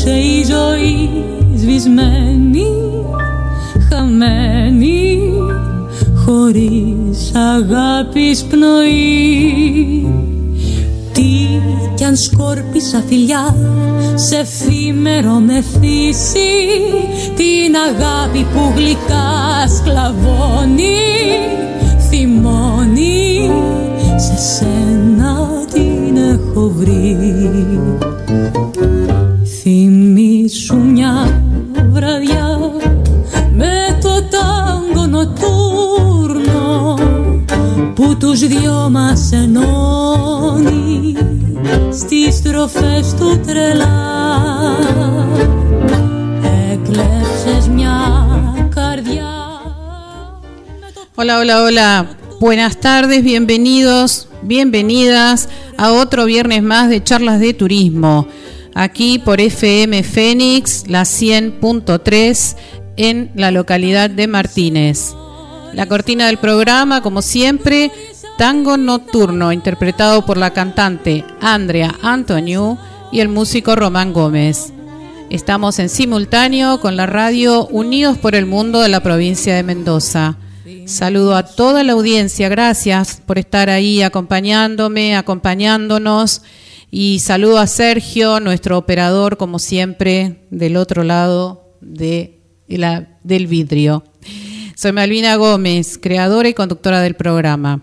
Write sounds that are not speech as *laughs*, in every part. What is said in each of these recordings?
κυλούσε η ζωή σβησμένη, χαμένη χωρίς αγάπης πνοή. Τι κι αν σκόρπισα φιλιά σε εφήμερο με φύση την αγάπη που γλυκά σκλαβώνει θυμώνει σε σένα την έχω βρει που τους δυο μας ενώνει στις στροφές του τρελά έκλεψες μια καρδιά Hola, hola, hola. Buenas tardes, bienvenidos, bienvenidas a otro viernes más de charlas de turismo. Aquí por FM Fénix, la 100.3 en la localidad de Martínez. La cortina del programa, como siempre, Tango Nocturno, interpretado por la cantante Andrea Antoniu y el músico Román Gómez. Estamos en simultáneo con la radio Unidos por el Mundo de la provincia de Mendoza. Saludo a toda la audiencia, gracias por estar ahí acompañándome, acompañándonos. Y saludo a Sergio, nuestro operador, como siempre, del otro lado de la, del vidrio. Soy Malvina Gómez, creadora y conductora del programa.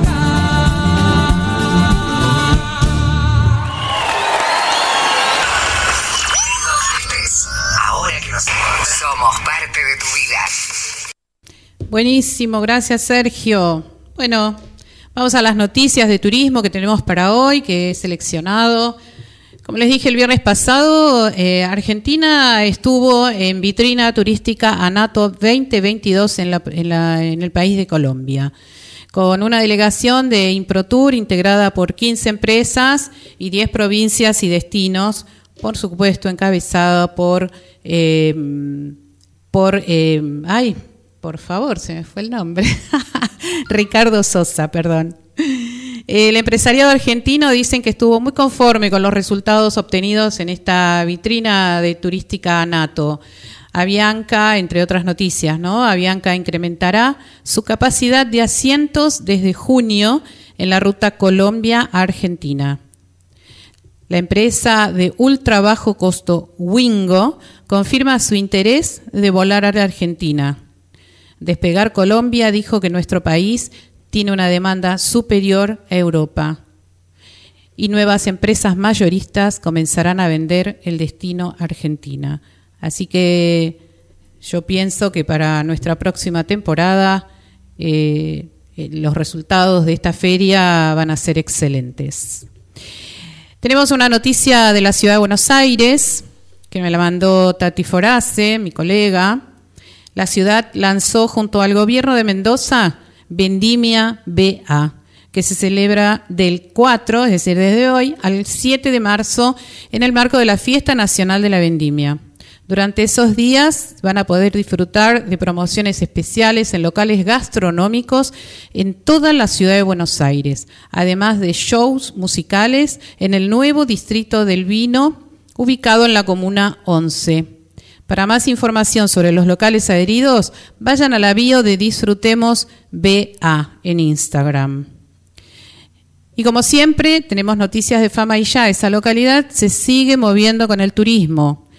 Buenísimo, gracias Sergio. Bueno, vamos a las noticias de turismo que tenemos para hoy, que he seleccionado. Como les dije el viernes pasado, eh, Argentina estuvo en vitrina turística ANATO 2022 en, en el país de Colombia, con una delegación de ImproTour integrada por 15 empresas y 10 provincias y destinos, por supuesto encabezada por, eh, por eh, ay, por favor, se me fue el nombre, *laughs* Ricardo Sosa, perdón. El empresariado argentino dicen que estuvo muy conforme con los resultados obtenidos en esta vitrina de turística NATO. Avianca, entre otras noticias, ¿no? Avianca incrementará su capacidad de asientos desde junio en la ruta Colombia-Argentina. La empresa de ultra bajo costo Wingo confirma su interés de volar a la Argentina. Despegar Colombia dijo que nuestro país tiene una demanda superior a Europa y nuevas empresas mayoristas comenzarán a vender el destino Argentina. Así que yo pienso que para nuestra próxima temporada eh, los resultados de esta feria van a ser excelentes. Tenemos una noticia de la ciudad de Buenos Aires que me la mandó Tati Forace, mi colega. La ciudad lanzó junto al gobierno de Mendoza Vendimia BA, que se celebra del 4, es decir, desde hoy, al 7 de marzo, en el marco de la Fiesta Nacional de la Vendimia. Durante esos días van a poder disfrutar de promociones especiales en locales gastronómicos en toda la ciudad de Buenos Aires, además de shows musicales en el nuevo distrito del vino, ubicado en la comuna 11. Para más información sobre los locales adheridos, vayan a la bio de Disfrutemos BA en Instagram. Y como siempre, tenemos noticias de fama y ya. Esa localidad se sigue moviendo con el turismo.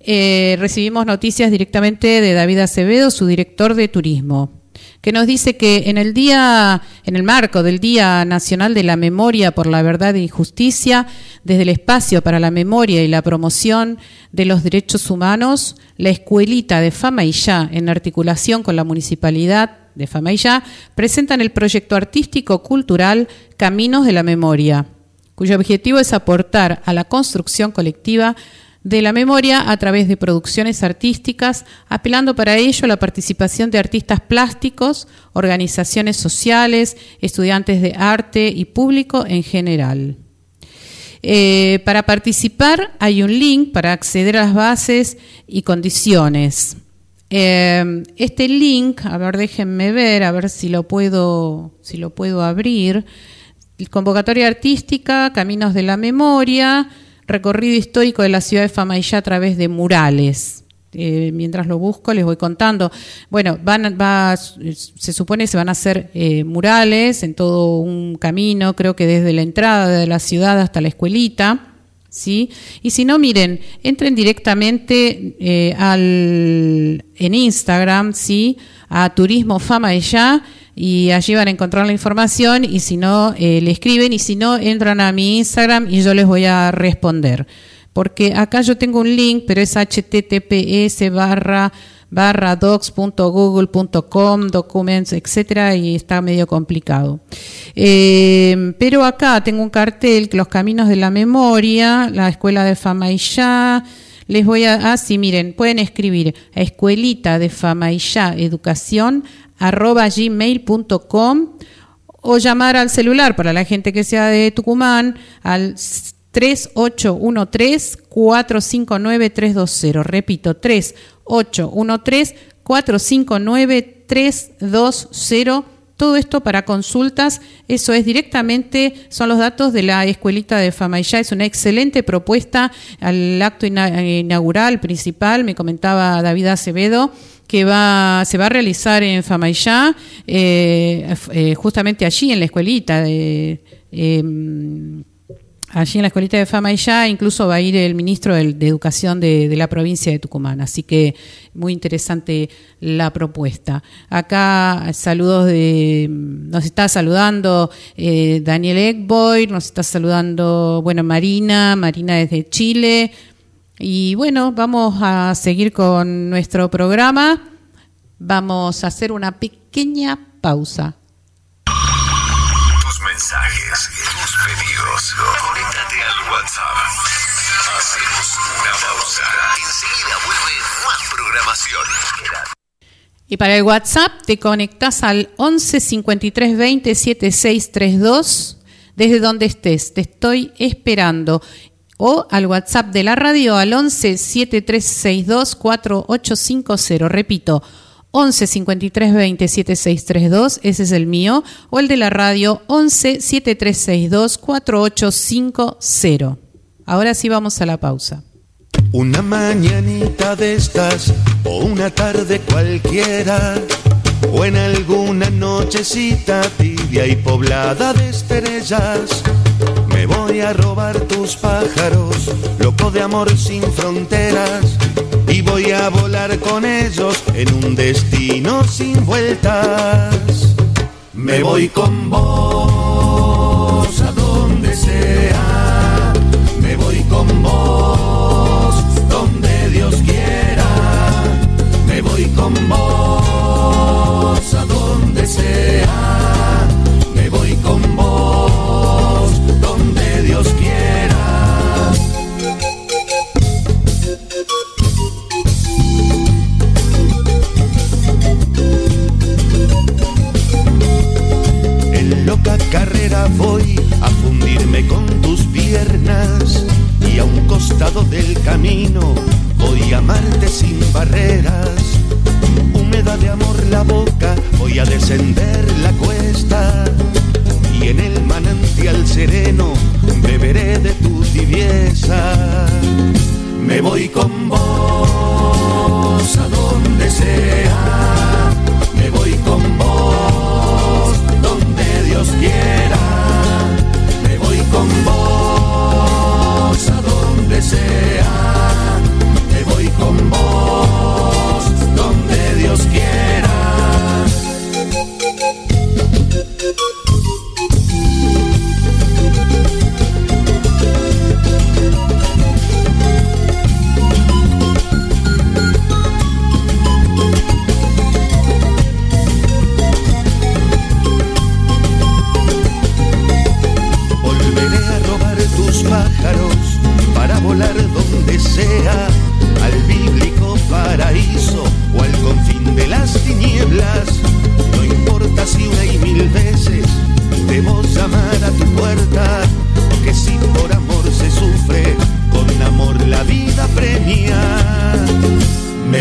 Eh, recibimos noticias directamente de David Acevedo, su director de turismo, que nos dice que en el día, en el marco del Día Nacional de la Memoria por la Verdad e Injusticia, desde el espacio para la memoria y la promoción de los derechos humanos, la escuelita de Fama y Ya, en articulación con la municipalidad de Famaillá presentan el proyecto artístico cultural Caminos de la Memoria, cuyo objetivo es aportar a la construcción colectiva de la memoria a través de producciones artísticas, apelando para ello a la participación de artistas plásticos, organizaciones sociales, estudiantes de arte y público en general. Eh, para participar hay un link para acceder a las bases y condiciones. Eh, este link, a ver, déjenme ver, a ver si lo puedo, si lo puedo abrir. Convocatoria artística, Caminos de la Memoria, recorrido histórico de la ciudad de Famaillá a través de murales. Eh, mientras lo busco les voy contando. Bueno, van, va, se supone se van a hacer eh, murales en todo un camino, creo que desde la entrada de la ciudad hasta la escuelita. ¿Sí? Y si no, miren, entren directamente eh, al, en Instagram, ¿sí? A Turismo Fama y allí van a encontrar la información y si no, le escriben y si no, entran a mi Instagram y yo les voy a responder porque acá yo tengo un link, pero es https barra barra docs.google.com, documents, etcétera, y está medio complicado. Eh, pero acá tengo un cartel, Los Caminos de la Memoria, la Escuela de Fama y Ya. Les voy a, ah, sí, miren, pueden escribir a escuelita de Fama y Ya, educación, arroba gmail.com o llamar al celular para la gente que sea de Tucumán al 3813-459-320. Repito, 3813-459-320. Todo esto para consultas, eso es directamente, son los datos de la escuelita de Fama ya Es una excelente propuesta al acto inaugural principal, me comentaba David Acevedo, que va, se va a realizar en Famayá, eh, eh, justamente allí en la escuelita de... Eh, Allí en la escuelita de fama y ya incluso va a ir el ministro de, Educación de, la provincia de Tucumán. Así que muy interesante la propuesta. Acá saludos de, nos está saludando eh, Daniel Egboy, nos está saludando, bueno, Marina, Marina desde Chile. Y bueno, vamos a seguir con nuestro programa. Vamos a hacer una pequeña pausa. Enseguida vuelve más programación. Y para el WhatsApp te conectas al 11 53 20 7632 desde donde estés. Te estoy esperando. O al WhatsApp de la radio al 11 7362 4850. Repito, 11 53 20 7632, ese es el mío, o el de la radio 11 7362 4850. Ahora sí vamos a la pausa. Una mañanita de estas o una tarde cualquiera o en alguna nochecita tibia y poblada de estrellas me voy a robar tus pájaros, loco de amor sin fronteras y voy a volar con ellos en un destino sin vueltas. Me voy con vos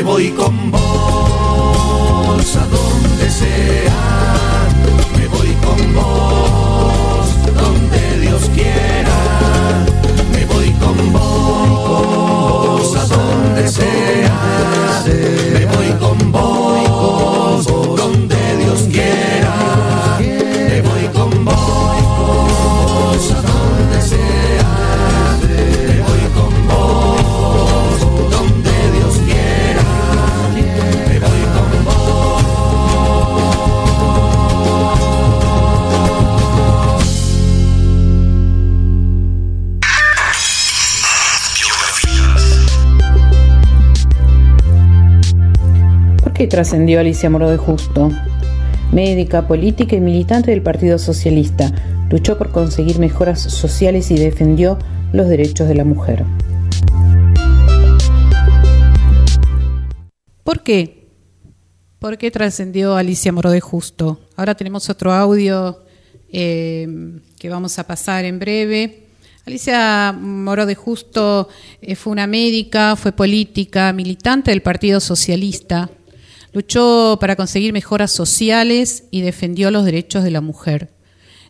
voy con vos trascendió Alicia Moro de Justo? Médica, política y militante del Partido Socialista, luchó por conseguir mejoras sociales y defendió los derechos de la mujer. ¿Por qué? ¿Por qué trascendió Alicia Moro de Justo? Ahora tenemos otro audio eh, que vamos a pasar en breve. Alicia Moro de Justo eh, fue una médica, fue política, militante del Partido Socialista, luchó para conseguir mejoras sociales y defendió los derechos de la mujer.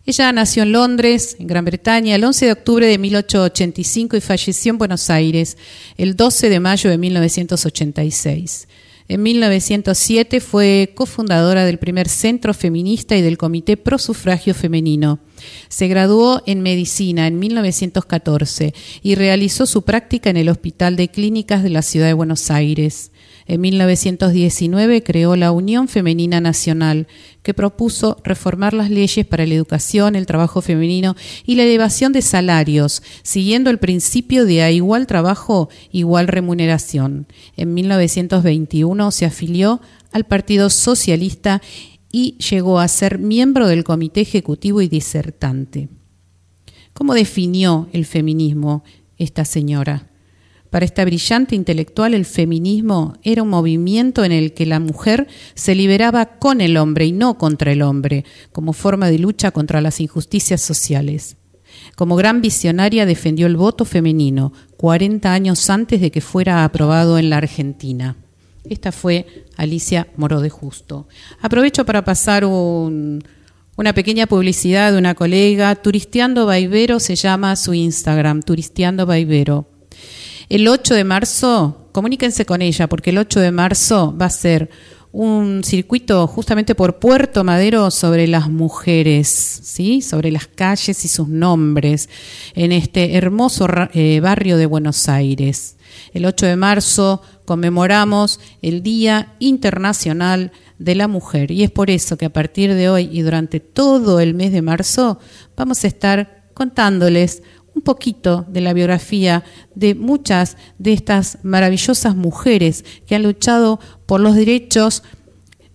Ella nació en Londres, en Gran Bretaña, el 11 de octubre de 1885 y falleció en Buenos Aires el 12 de mayo de 1986. En 1907 fue cofundadora del primer centro feminista y del Comité Pro Sufragio Femenino. Se graduó en medicina en 1914 y realizó su práctica en el Hospital de Clínicas de la Ciudad de Buenos Aires. En 1919 creó la Unión Femenina Nacional, que propuso reformar las leyes para la educación, el trabajo femenino y la elevación de salarios, siguiendo el principio de a igual trabajo, igual remuneración. En 1921 se afilió al Partido Socialista y llegó a ser miembro del Comité Ejecutivo y disertante. ¿Cómo definió el feminismo esta señora? Para esta brillante intelectual, el feminismo era un movimiento en el que la mujer se liberaba con el hombre y no contra el hombre, como forma de lucha contra las injusticias sociales. Como gran visionaria defendió el voto femenino 40 años antes de que fuera aprobado en la Argentina. Esta fue Alicia Moro de Justo. Aprovecho para pasar un, una pequeña publicidad de una colega. Turisteando Baibero se llama su Instagram, Turisteando Baibero. El 8 de marzo, comuníquense con ella, porque el 8 de marzo va a ser un circuito justamente por Puerto Madero sobre las mujeres, ¿sí? sobre las calles y sus nombres en este hermoso eh, barrio de Buenos Aires. El 8 de marzo conmemoramos el Día Internacional de la Mujer y es por eso que a partir de hoy y durante todo el mes de marzo vamos a estar contándoles un poquito de la biografía de muchas de estas maravillosas mujeres que han luchado por los derechos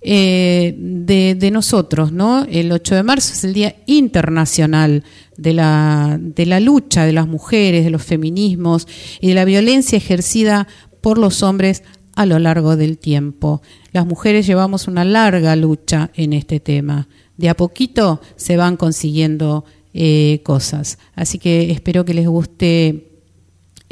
eh, de, de, nosotros, ¿no? El 8 de marzo es el Día Internacional de la, de la lucha de las mujeres, de los feminismos y de la violencia ejercida por los hombres a lo largo del tiempo. Las mujeres llevamos una larga lucha en este tema. De a poquito se van consiguiendo eh, cosas. Así que espero que les guste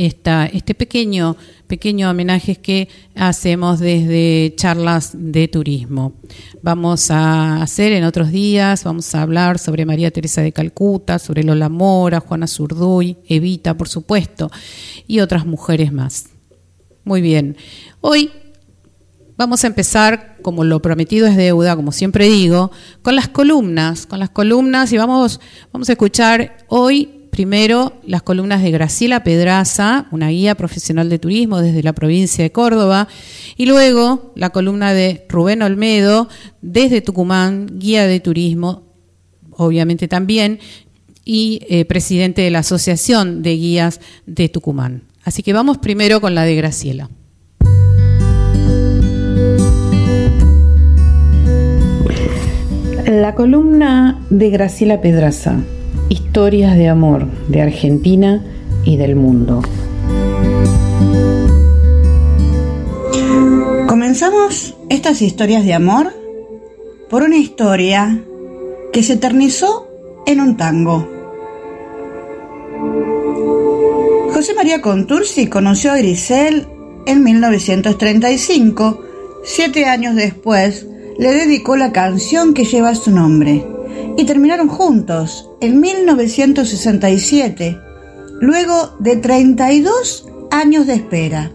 esta, este pequeño, pequeño homenaje que hacemos desde charlas de turismo. Vamos a hacer en otros días, vamos a hablar sobre María Teresa de Calcuta, sobre Lola Mora, Juana Zurduy, Evita, por supuesto, y otras mujeres más. Muy bien. Hoy Vamos a empezar, como lo prometido es deuda, como siempre digo, con las columnas, con las columnas y vamos, vamos a escuchar hoy primero las columnas de Graciela Pedraza, una guía profesional de turismo desde la provincia de Córdoba, y luego la columna de Rubén Olmedo desde Tucumán, guía de turismo, obviamente también, y eh, presidente de la Asociación de Guías de Tucumán. Así que vamos primero con la de Graciela. La columna de Graciela Pedraza, Historias de Amor de Argentina y del mundo. Comenzamos estas historias de amor por una historia que se eternizó en un tango. José María Contursi conoció a Grisel en 1935. Siete años después, le dedicó la canción que lleva su nombre y terminaron juntos en 1967, luego de 32 años de espera.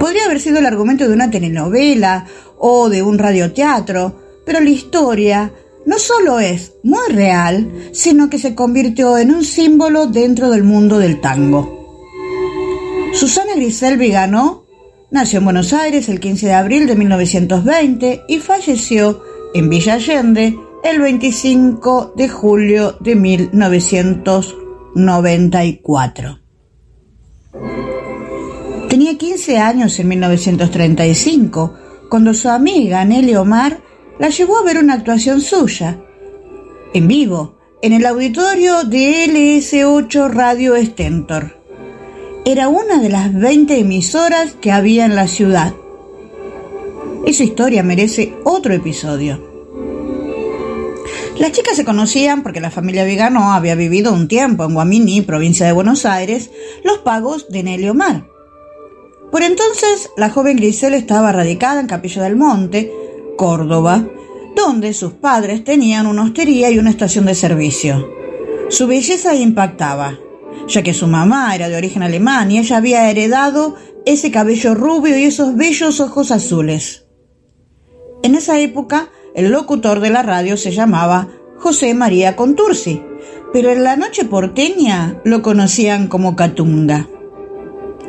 Podría haber sido el argumento de una telenovela o de un radioteatro, pero la historia no solo es muy real, sino que se convirtió en un símbolo dentro del mundo del tango. Susana Grisel Vigano nació en Buenos Aires el 15 de abril de 1920 y falleció en Villa Allende el 25 de julio de 1994. Tenía 15 años en 1935, cuando su amiga Nelly Omar la llevó a ver una actuación suya, en vivo, en el auditorio de LS8 Radio Stentor. Era una de las 20 emisoras que había en la ciudad. Esa historia merece otro episodio. Las chicas se conocían porque la familia Vigano había vivido un tiempo en Guamini, provincia de Buenos Aires, los pagos de Nelly Omar. Por entonces, la joven Grisel estaba radicada en Capilla del Monte, Córdoba, donde sus padres tenían una hostería y una estación de servicio. Su belleza impactaba, ya que su mamá era de origen alemán y ella había heredado ese cabello rubio y esos bellos ojos azules. En esa época, el locutor de la radio se llamaba José María Contursi, pero en la noche porteña lo conocían como Catunga.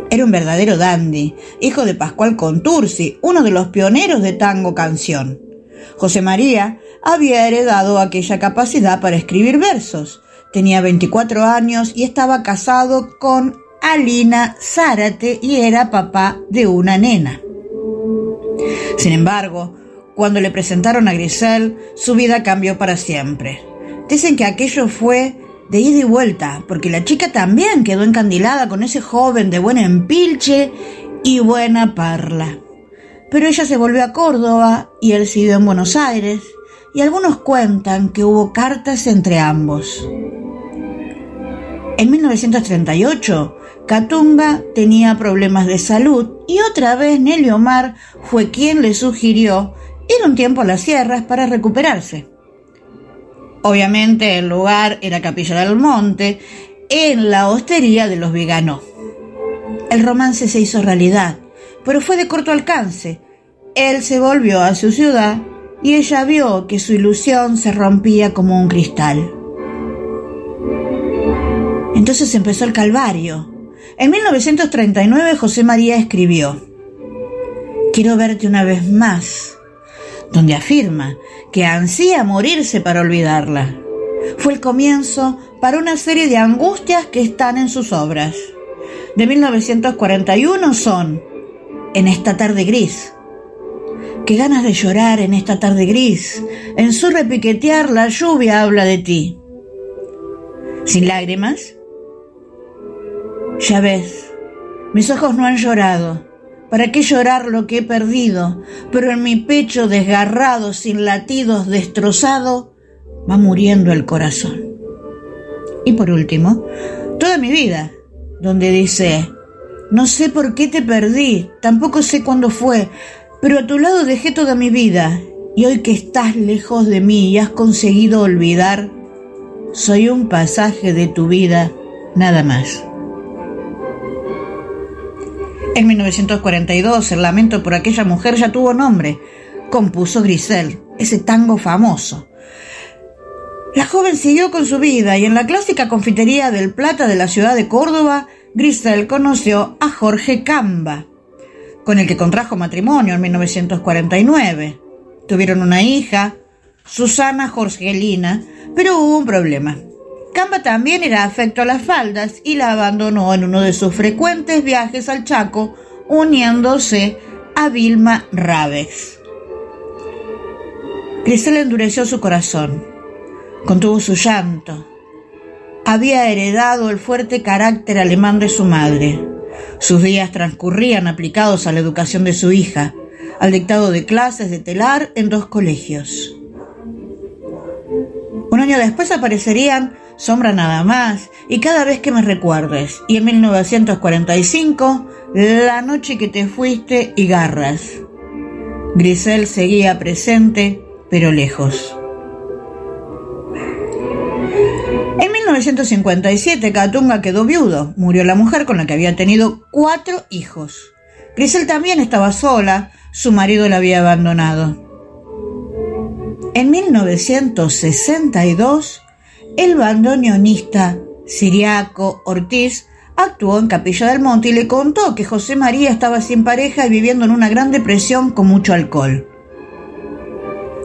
Era un verdadero dandy, hijo de Pascual Contursi, uno de los pioneros de tango canción. José María había heredado aquella capacidad para escribir versos. Tenía 24 años y estaba casado con Alina Zárate y era papá de una nena. Sin embargo, cuando le presentaron a Grisel, su vida cambió para siempre. Dicen que aquello fue de ida y vuelta, porque la chica también quedó encandilada con ese joven de buen empilche y buena parla. Pero ella se volvió a Córdoba y él siguió en Buenos Aires, y algunos cuentan que hubo cartas entre ambos. En 1938, Catunga tenía problemas de salud y otra vez Nelly Omar fue quien le sugirió ir un tiempo a las sierras para recuperarse. Obviamente el lugar era Capilla del Monte, en la hostería de los veganos. El romance se hizo realidad, pero fue de corto alcance. Él se volvió a su ciudad y ella vio que su ilusión se rompía como un cristal. Entonces empezó el calvario. En 1939 José María escribió, Quiero verte una vez más donde afirma que ansía morirse para olvidarla. Fue el comienzo para una serie de angustias que están en sus obras. De 1941 son En esta tarde gris. Qué ganas de llorar en esta tarde gris. En su repiquetear la lluvia habla de ti. Sin lágrimas. Ya ves, mis ojos no han llorado ¿Para qué llorar lo que he perdido? Pero en mi pecho desgarrado, sin latidos, destrozado, va muriendo el corazón. Y por último, toda mi vida, donde dice, no sé por qué te perdí, tampoco sé cuándo fue, pero a tu lado dejé toda mi vida, y hoy que estás lejos de mí y has conseguido olvidar, soy un pasaje de tu vida, nada más. En 1942, el lamento por aquella mujer ya tuvo nombre. Compuso Grisel, ese tango famoso. La joven siguió con su vida y en la clásica confitería del Plata de la ciudad de Córdoba, Grisel conoció a Jorge Camba, con el que contrajo matrimonio en 1949. Tuvieron una hija, Susana Jorgelina, pero hubo un problema. Camba también era afecto a las faldas y la abandonó en uno de sus frecuentes viajes al Chaco, uniéndose a Vilma Raves. Grisel endureció su corazón, contuvo su llanto. Había heredado el fuerte carácter alemán de su madre. Sus días transcurrían aplicados a la educación de su hija, al dictado de clases de telar en dos colegios. Un año después aparecerían Sombra nada más y cada vez que me recuerdes. Y en 1945 La noche que te fuiste y garras. Grisel seguía presente, pero lejos. En 1957, Catunga quedó viudo. Murió la mujer con la que había tenido cuatro hijos. Grisel también estaba sola, su marido la había abandonado. En 1962, el bandoneonista Siriaco Ortiz actuó en Capilla del Monte y le contó que José María estaba sin pareja y viviendo en una gran depresión con mucho alcohol.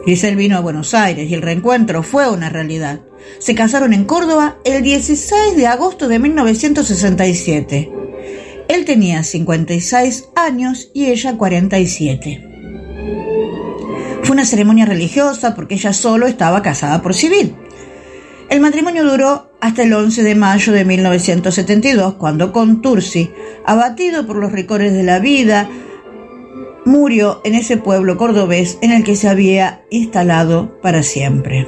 Grisel vino a Buenos Aires y el reencuentro fue una realidad. Se casaron en Córdoba el 16 de agosto de 1967. Él tenía 56 años y ella 47. Fue una ceremonia religiosa porque ella solo estaba casada por civil. El matrimonio duró hasta el 11 de mayo de 1972, cuando Contursi, abatido por los ricores de la vida, murió en ese pueblo cordobés en el que se había instalado para siempre.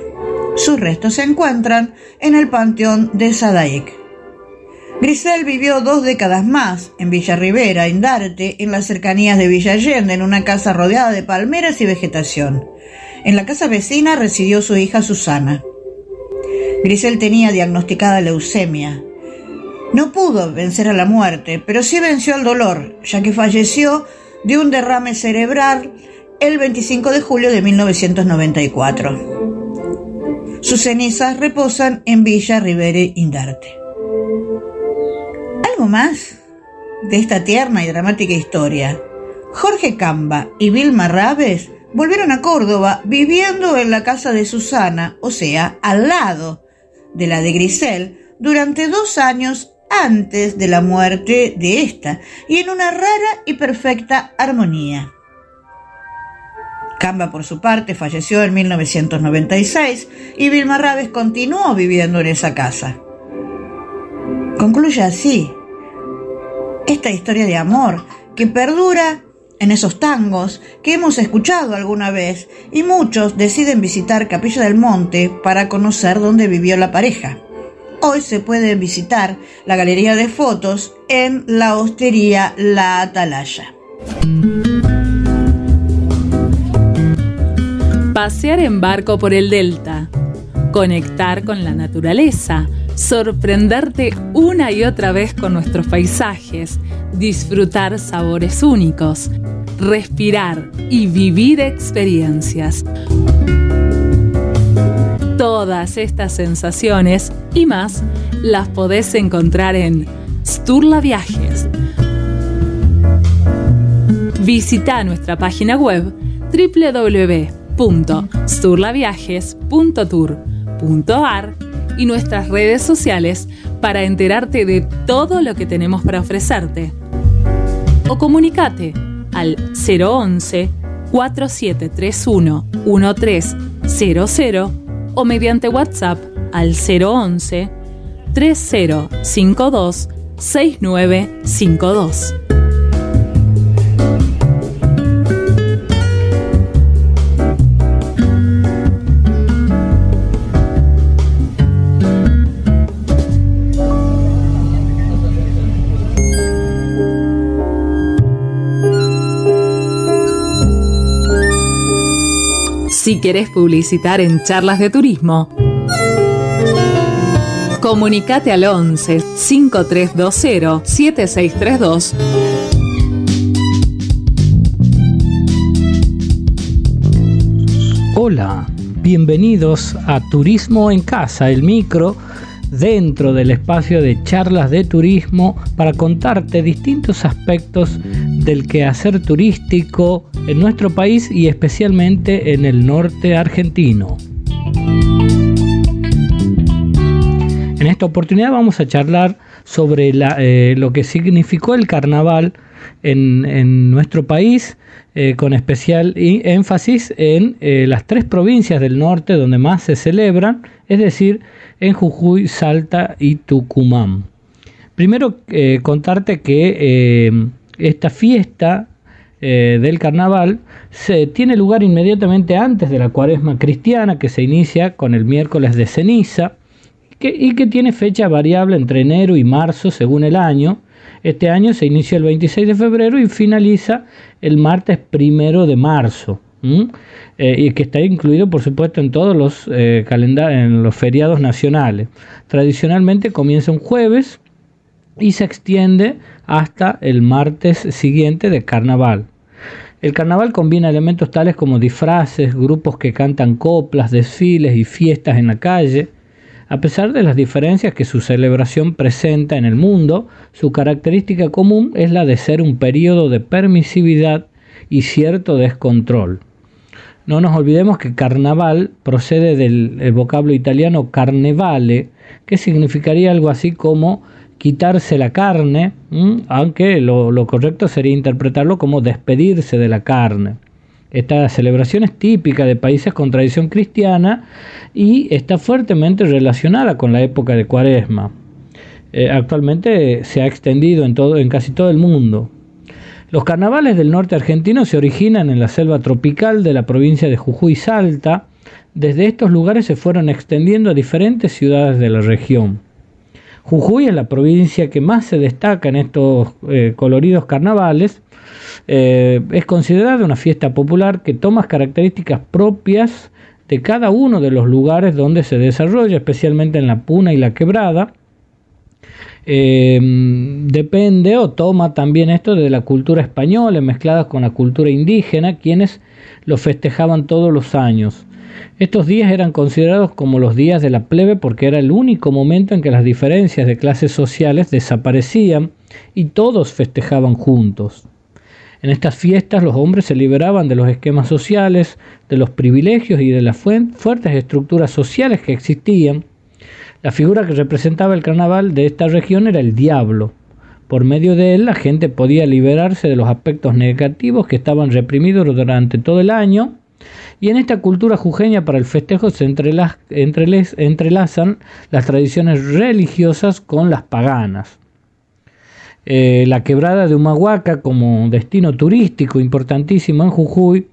Sus restos se encuentran en el Panteón de Sadaic. Grisel vivió dos décadas más en Villa Rivera, Indarte, en las cercanías de Villa Allende, en una casa rodeada de palmeras y vegetación. En la casa vecina residió su hija Susana. Grisel tenía diagnosticada leucemia. No pudo vencer a la muerte, pero sí venció al dolor, ya que falleció de un derrame cerebral el 25 de julio de 1994. Sus cenizas reposan en Villa Rivere Indarte. Algo más de esta tierna y dramática historia. Jorge Camba y Vilma Raves volvieron a Córdoba viviendo en la casa de Susana, o sea, al lado de la de Grisel, durante dos años antes de la muerte de esta, y en una rara y perfecta armonía. Camba, por su parte, falleció en 1996 y Vilma Raves continuó viviendo en esa casa. Concluye así esta historia de amor que perdura en esos tangos que hemos escuchado alguna vez y muchos deciden visitar Capilla del Monte para conocer dónde vivió la pareja. Hoy se puede visitar la galería de fotos en la hostería La Atalaya. Pasear en barco por el delta, conectar con la naturaleza, sorprenderte una y otra vez con nuestros paisajes, disfrutar sabores únicos, respirar y vivir experiencias. Todas estas sensaciones y más las podés encontrar en Sturla Viajes. Visita nuestra página web www www.sturlaviajes.tour.ar y nuestras redes sociales para enterarte de todo lo que tenemos para ofrecerte. O comunicate al 011 4731 1300 o mediante WhatsApp al 011 3052 6952. Si querés publicitar en charlas de turismo, comunicate al 11 5320 7632 Hola, bienvenidos a Turismo en Casa, el micro dentro del espacio de charlas de turismo para contarte distintos aspectos del quehacer turístico en nuestro país y especialmente en el norte argentino. En esta oportunidad vamos a charlar sobre eh, lo que significó el carnaval en, nuestro país, eh, con especial énfasis en eh, las tres provincias del norte donde más se celebran, es decir, en Jujuy, Salta y Tucumán. Primero contarte que esta fiesta eh, del carnaval se tiene lugar inmediatamente antes de la cuaresma cristiana que se inicia con el miércoles de ceniza y que tiene fecha variable entre enero y marzo según el año Este año se inició el 26 de febrero y finaliza el martes primero de marzo. Eh, y que está incluido por supuesto en todos los eh, los feriados nacionales. Tradicionalmente comienza un jueves y se extiende hasta el martes siguiente de carnaval. El carnaval combina elementos tales como disfraces, grupos que cantan coplas, desfiles y fiestas en la calle. A pesar de las diferencias que su celebración presenta en el mundo, su característica común es la de ser un periodo de permisividad y cierto descontrol. No nos olvidemos que carnaval procede del vocablo italiano carnevale, que significaría algo así como quitarse la carne, aunque lo, correcto sería interpretarlo como despedirse de la carne. Esta celebración es típica de países con tradición cristiana y está fuertemente relacionada con la época de Cuaresma. Eh, actualmente se ha extendido en, todo, en casi todo el mundo. Los carnavales del norte argentino se originan en la selva tropical de la provincia de Jujuy Salta. Desde estos lugares se fueron extendiendo a diferentes ciudades de la región. Jujuy es la provincia que más se destaca en estos eh, coloridos carnavales. Eh, es considerada una fiesta popular que toma características propias de cada uno de los lugares donde se desarrolla, especialmente en la Puna y la Quebrada. Em, depende o toma también esto de la cultura española mezclada con la cultura indígena, quienes lo festejaban todos los años. Estos días eran considerados como los días de la plebe porque era el único momento en que las diferencias de clases sociales desaparecían y todos festejaban juntos. En estas fiestas los hombres se liberaban de los esquemas sociales, de los privilegios y de las fuertes estructuras sociales que existían la figura que representaba el carnaval de esta región era el diablo. Por medio de él la gente podía liberarse de los aspectos negativos que estaban reprimidos durante todo el año y en esta cultura jujeña para el festejo se entrelazan las tradiciones religiosas con las paganas. Eh, la quebrada de Humahuaca como destino turístico importantísimo en Jujuy.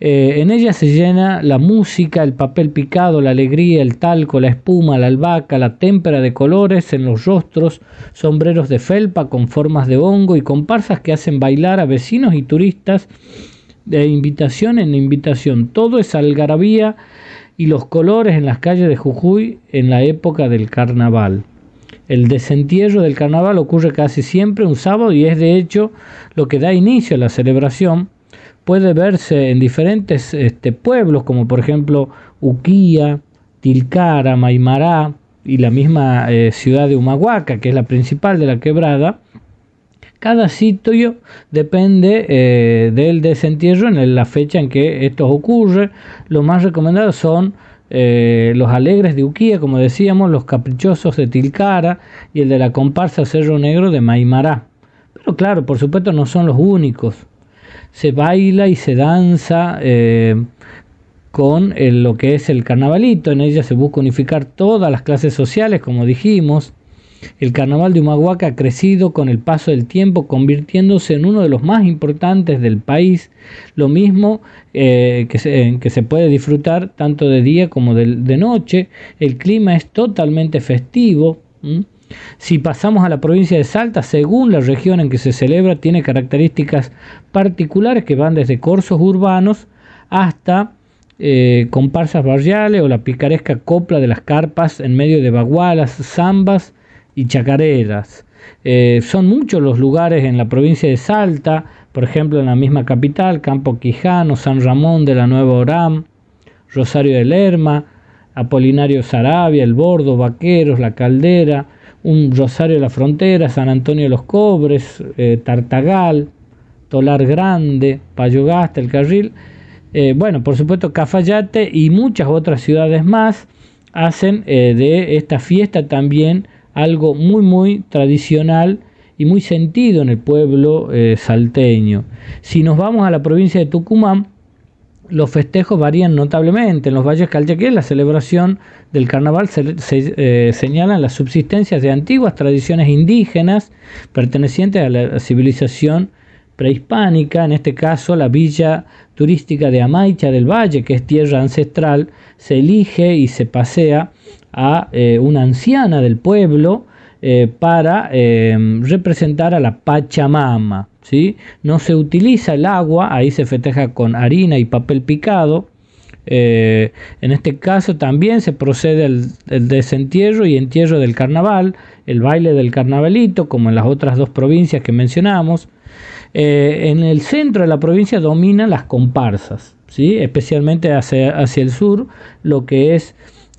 Eh, en ella se llena la música, el papel picado, la alegría, el talco, la espuma, la albahaca, la témpera de colores en los rostros, sombreros de felpa con formas de hongo y comparsas que hacen bailar a vecinos y turistas de invitación en invitación. Todo es algarabía y los colores en las calles de Jujuy en la época del carnaval. El desentierro del carnaval ocurre casi siempre un sábado y es de hecho lo que da inicio a la celebración. Puede verse en diferentes este, pueblos como por ejemplo Uquía, Tilcara, Maimará y la misma eh, ciudad de Humahuaca, que es la principal de la quebrada. Cada sitio depende eh, del desentierro en la fecha en que esto ocurre. Lo más recomendado son eh, los alegres de Uquía, como decíamos, los caprichosos de Tilcara y el de la comparsa Cerro Negro de Maimará. Pero claro, por supuesto no son los únicos. Se baila y se danza eh, con lo que es el carnavalito. En ella se busca unificar todas las clases sociales, como dijimos. El carnaval de Humahuaca ha crecido con el paso del tiempo, convirtiéndose en uno de los más importantes del país. Lo mismo eh, que, se, que, se, puede disfrutar tanto de día como de, noche. El clima es totalmente festivo. Si pasamos a la provincia de Salta, según la región en que se celebra, tiene características particulares que van desde corsos urbanos hasta eh, comparsas barriales o la picaresca copla de las carpas en medio de bagualas, zambas y chacareras. Eh, son muchos los lugares en la provincia de Salta, por ejemplo en la misma capital, Campo Quijano, San Ramón de la Nueva Oram, Rosario de Lerma, Apolinario Sarabia, El Bordo, Vaqueros, La Caldera, un Rosario de la Frontera, San Antonio de los Cobres, eh, Tartagal, Tolar Grande, Payogasta, El Carril, eh, bueno, por supuesto Cafayate y muchas otras ciudades más hacen de esta fiesta también algo muy muy tradicional y muy sentido en el pueblo eh, salteño. Si nos vamos a la provincia de Tucumán, los festejos varían notablemente. En los valles calchaquíes la celebración del carnaval se, eh, señalan las subsistencias de antiguas tradiciones indígenas pertenecientes a la civilización prehispánica, en este caso la villa turística de Amaicha del Valle, que es tierra ancestral, se elige y se pasea a eh, una anciana del pueblo eh, para eh, representar a la Pachamama. ¿sí? No se utiliza el agua, ahí se festeja con harina y papel picado. En este caso también se procede al, desentierro y entierro del carnaval, el baile del carnavalito, como en las otras dos provincias que mencionamos. en el centro de la provincia dominan las comparsas, ¿sí? especialmente hacia, hacia el sur, lo que es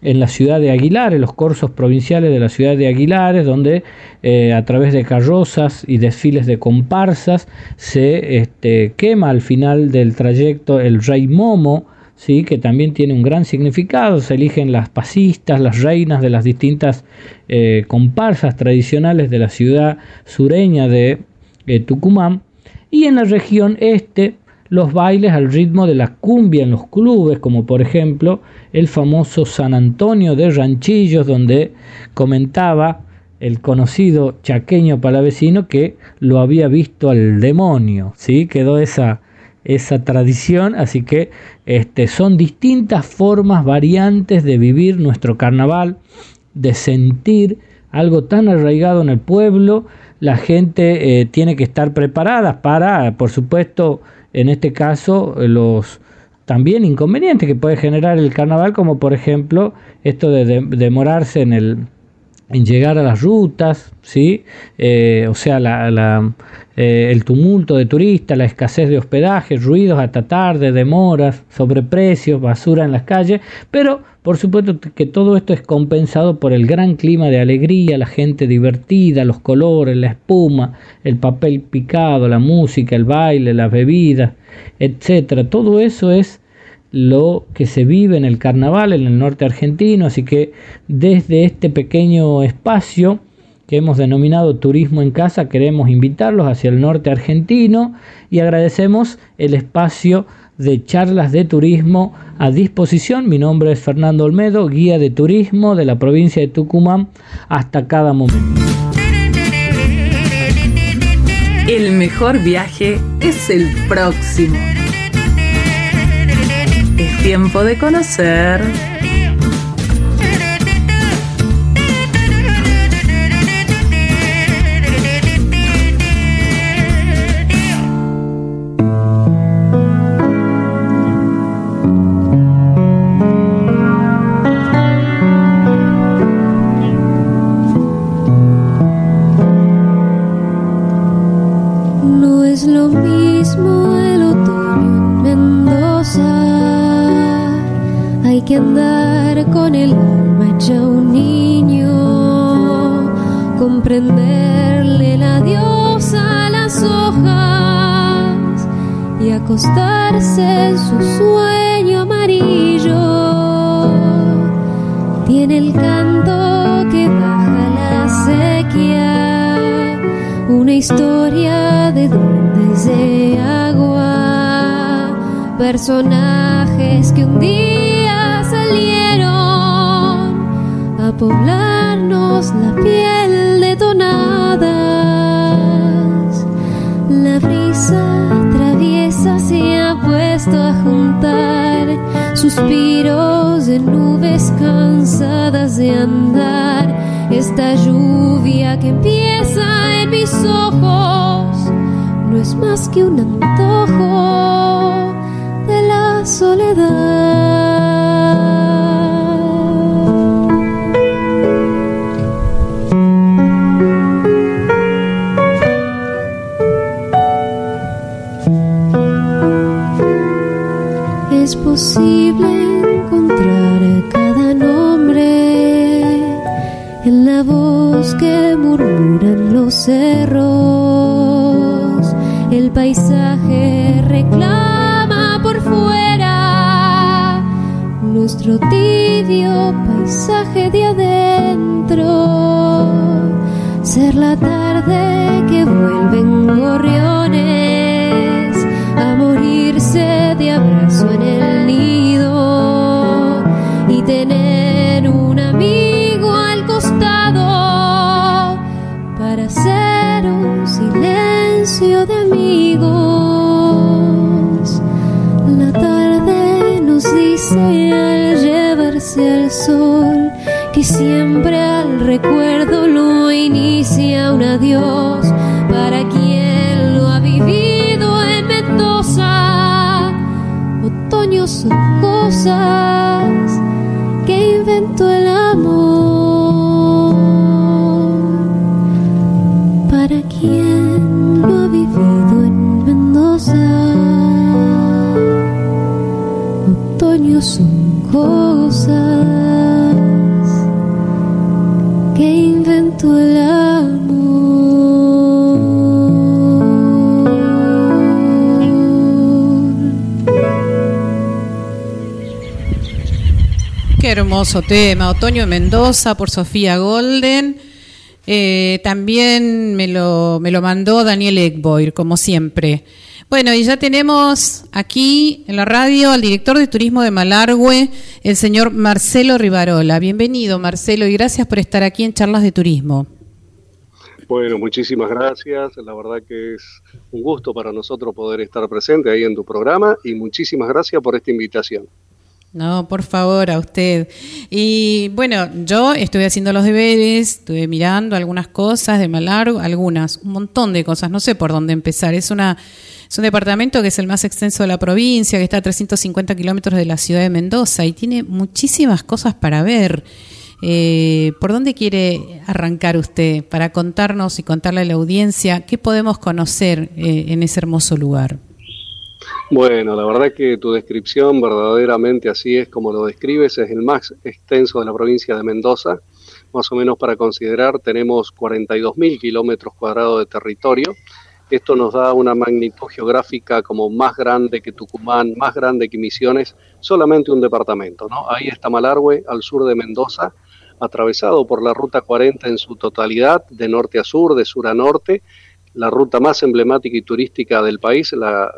en la ciudad de Aguilares, los corsos provinciales de la ciudad de Aguilares, donde eh, a través de carrozas y desfiles de comparsas se este, quema al final del trayecto el rey Momo, ¿sí? que también tiene un gran significado, se eligen las pasistas, las reinas de las distintas eh, comparsas tradicionales de la ciudad sureña de eh, Tucumán, y en la región este los bailes al ritmo de la cumbia en los clubes, como por ejemplo el famoso San Antonio de Ranchillos, donde comentaba el conocido chaqueño palavecino que lo había visto al demonio, ¿sí? Quedó esa, esa tradición, así que este, son distintas formas, variantes de vivir nuestro carnaval, de sentir algo tan arraigado en el pueblo, la gente eh, tiene que estar preparada para, por supuesto, en este caso los también inconvenientes que puede generar el carnaval, como por ejemplo esto de, demorarse en el en llegar a las rutas, ¿sí? Eh, o sea, la, eh, el tumulto de turistas, la escasez de hospedaje, ruidos hasta tarde, demoras, sobreprecios, basura en las calles, pero por supuesto que todo esto es compensado por el gran clima de alegría, la gente divertida, los colores, la espuma, el papel picado, la música, el baile, las bebidas, etcétera. Todo eso es lo que se vive en el carnaval en el norte argentino, así que desde este pequeño espacio que hemos denominado Turismo en Casa, queremos invitarlos hacia el norte argentino y agradecemos el espacio de charlas de turismo a disposición. Mi nombre es Fernando Olmedo, guía de turismo de la provincia de Tucumán hasta cada momento. El mejor viaje es el próximo. Es tiempo de conocer prenderle la diosa a las hojas y acostarse en su sueño amarillo. Tiene el canto que baja la sequía, una historia de duendes de agua, personajes que un día salieron a poblarnos la piel la brisa traviesa se ha puesto a juntar suspiros de nubes cansadas de andar. Esta lluvia que empieza en mis ojos no es más que un antojo de la soledad. Los cerros. El paisaje reclama por fuera nuestro tibio paisaje de adentro. Ser la tarde que vuelven gorriones cosas que inventó el Qué hermoso tema, Otoño de Mendoza por Sofía Golden. Eh, también me lo, me lo mandó Daniel Egboir, como siempre. Bueno, y ya tenemos aquí en la radio al director de turismo de Malargüe, el señor Marcelo Rivarola. Bienvenido, Marcelo, y gracias por estar aquí en Charlas de Turismo. Bueno, muchísimas gracias. La verdad que es un gusto para nosotros poder estar presente ahí en tu programa y muchísimas gracias por esta invitación. No, por favor, a usted. Y bueno, yo estuve haciendo los deberes, estuve mirando algunas cosas de Malargo, algunas, un montón de cosas, no sé por dónde empezar. Es, una, es un departamento que es el más extenso de la provincia, que está a 350 kilómetros de la ciudad de Mendoza y tiene muchísimas cosas para ver. Eh, ¿Por dónde quiere arrancar usted para contarnos y contarle a la audiencia qué podemos conocer eh, en ese hermoso lugar? Bueno, la verdad que tu descripción verdaderamente así es como lo describes, es el más extenso de la provincia de Mendoza, más o menos para considerar tenemos 42.000 kilómetros cuadrados de territorio. Esto nos da una magnitud geográfica como más grande que Tucumán, más grande que Misiones, solamente un departamento. ¿no? Ahí está Malargüe, al sur de Mendoza, atravesado por la Ruta 40 en su totalidad, de norte a sur, de sur a norte, la ruta más emblemática y turística del país, la,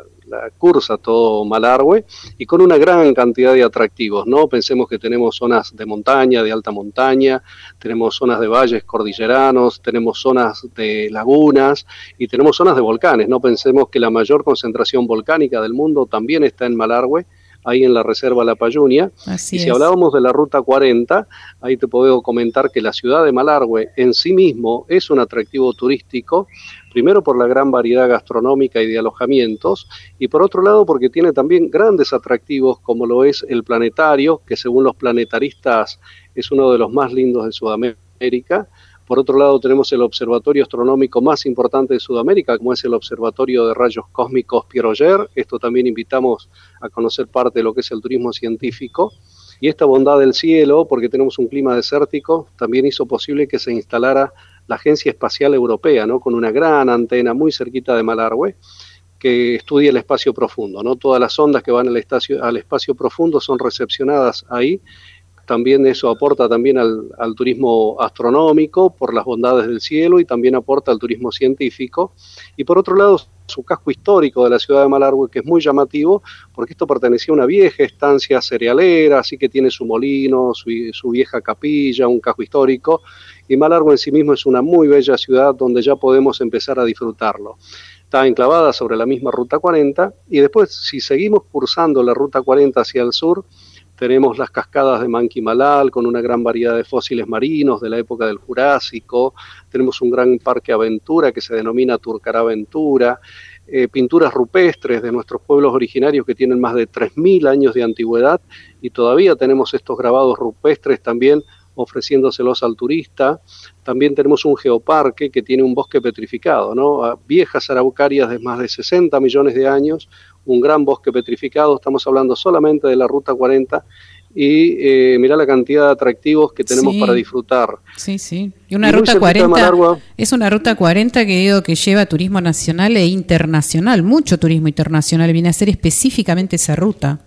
cursa todo Malargüe y con una gran cantidad de atractivos, ¿no? Pensemos que tenemos zonas de montaña, de alta montaña, tenemos zonas de valles cordilleranos, tenemos zonas de lagunas y tenemos zonas de volcanes, ¿no? Pensemos que la mayor concentración volcánica del mundo también está en Malargüe, ahí en la Reserva La Payunia. y si hablábamos de la Ruta 40, ahí te puedo comentar que la ciudad de Malargüe en sí mismo es un atractivo turístico, primero por la gran variedad gastronómica y de alojamientos, y por otro lado porque tiene también grandes atractivos como lo es el planetario, que según los planetaristas es uno de los más lindos de Sudamérica, por otro lado, tenemos el observatorio astronómico más importante de Sudamérica, como es el Observatorio de Rayos Cósmicos Pierre Esto también invitamos a conocer parte de lo que es el turismo científico. Y esta bondad del cielo, porque tenemos un clima desértico, también hizo posible que se instalara la Agencia Espacial Europea, ¿no? con una gran antena muy cerquita de Malargüe, que estudia el espacio profundo. ¿no? Todas las ondas que van al espacio profundo son recepcionadas ahí también eso aporta también al, turismo astronómico por las bondades del cielo y también aporta al turismo científico. Y por otro lado, su casco histórico de la ciudad de Malargüe, que es muy llamativo, porque esto pertenecía a una vieja estancia cerealera, así que tiene su molino, su, su vieja capilla, un casco histórico, y Malargüe en sí mismo es una muy bella ciudad donde ya podemos empezar a disfrutarlo. Está enclavada sobre la misma Ruta 40, y después, si seguimos cursando la Ruta 40 hacia el sur, tenemos las cascadas de Manquimalal con una gran variedad de fósiles marinos de la época del Jurásico. Tenemos un gran parque aventura que se denomina Turcará Aventura. Eh, pinturas rupestres de nuestros pueblos originarios que tienen más de 3.000 años de antigüedad y todavía tenemos estos grabados rupestres también ofreciéndoselos al turista. También tenemos un geoparque que tiene un bosque petrificado, ¿no? viejas araucarias de más de 60 millones de años, un gran bosque petrificado, estamos hablando solamente de la Ruta 40 y eh, mira la cantidad de atractivos que tenemos para disfrutar. Sí, sí. Y una ruta 40 es una ruta 40 que digo que lleva turismo nacional e internacional, mucho turismo internacional viene a ser específicamente esa ruta.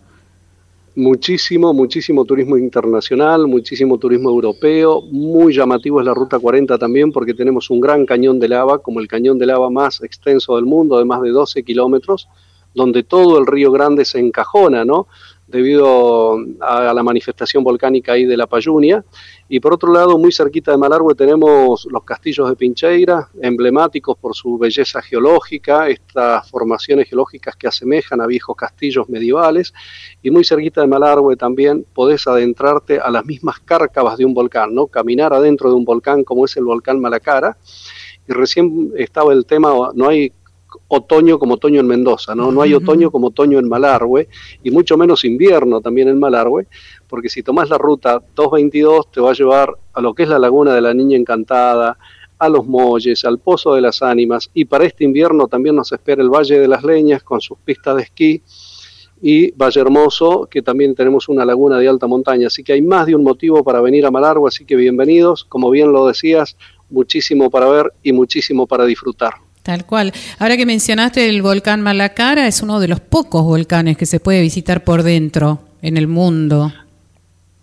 Muchísimo, muchísimo turismo internacional, muchísimo turismo europeo, muy llamativo es la Ruta 40 también porque tenemos un gran cañón de lava, como el cañón de lava más extenso del mundo, de más de 12 kilómetros, donde todo el Río Grande se encajona, ¿no? debido a la manifestación volcánica ahí de la Payunia. Y por otro lado, muy cerquita de Malargüe tenemos los castillos de Pincheira, emblemáticos por su belleza geológica, estas formaciones geológicas que asemejan a viejos castillos medievales. Y muy cerquita de Malargüe también podés adentrarte a las mismas cárcavas de un volcán, ¿no? Caminar adentro de un volcán como es el volcán Malacara. Y recién estaba el tema, no hay otoño como otoño en Mendoza, ¿no? No hay otoño como otoño en Malargüe y mucho menos invierno también en Malargüe, porque si tomás la ruta 222 te va a llevar a lo que es la laguna de la Niña Encantada, a los Molles, al Pozo de las Ánimas y para este invierno también nos espera el Valle de las Leñas con sus pistas de esquí y Valle Hermoso, que también tenemos una laguna de alta montaña. Así que hay más de un motivo para venir a Malargüe, así que bienvenidos. Como bien lo decías, muchísimo para ver y muchísimo para disfrutar. Tal cual. Ahora que mencionaste el volcán Malacara, es uno de los pocos volcanes que se puede visitar por dentro en el mundo.